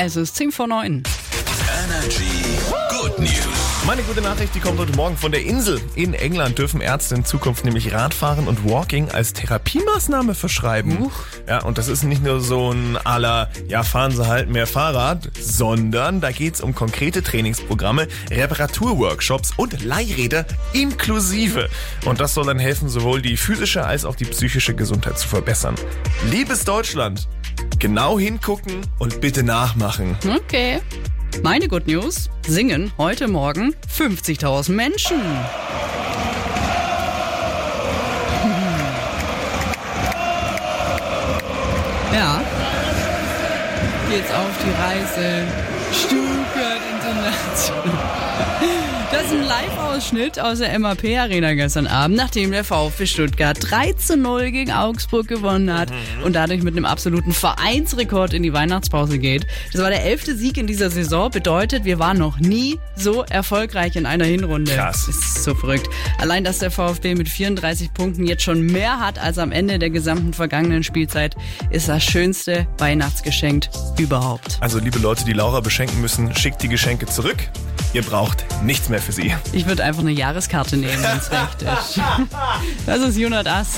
Es ist 10 vor 9. Energy Good News. Meine gute Nachricht, die kommt heute Morgen von der Insel. In England dürfen Ärzte in Zukunft nämlich Radfahren und Walking als Therapiemaßnahme verschreiben. Huch. Ja, und das ist nicht nur so ein aller, ja, fahren Sie halt mehr Fahrrad, sondern da geht's um konkrete Trainingsprogramme, Reparaturworkshops und Leihräder inklusive. Und das soll dann helfen, sowohl die physische als auch die psychische Gesundheit zu verbessern. Liebes Deutschland, genau hingucken und bitte nachmachen. Okay. Meine Good News. Singen heute Morgen 50.000 Menschen. Ja. Geht's auf die Reise. Stuttgart International. Das ist ein Live-Ausschnitt aus der MAP Arena gestern Abend, nachdem der VfB Stuttgart 3 zu 0 gegen Augsburg gewonnen hat und dadurch mit einem absoluten Vereinsrekord in die Weihnachtspause geht. Das war der elfte Sieg in dieser Saison, bedeutet, wir waren noch nie so erfolgreich in einer Hinrunde. Krass. Das ist so verrückt. Allein, dass der VfB mit 34 Punkten jetzt schon mehr hat als am Ende der gesamten vergangenen Spielzeit, ist das schönste Weihnachtsgeschenk überhaupt. Also liebe Leute, die Laura beschenken müssen, schickt die Geschenke zurück. Ihr braucht nichts mehr für sie. Ich würde einfach eine Jahreskarte nehmen, wenn es recht ist. Das ist Jonat Ass.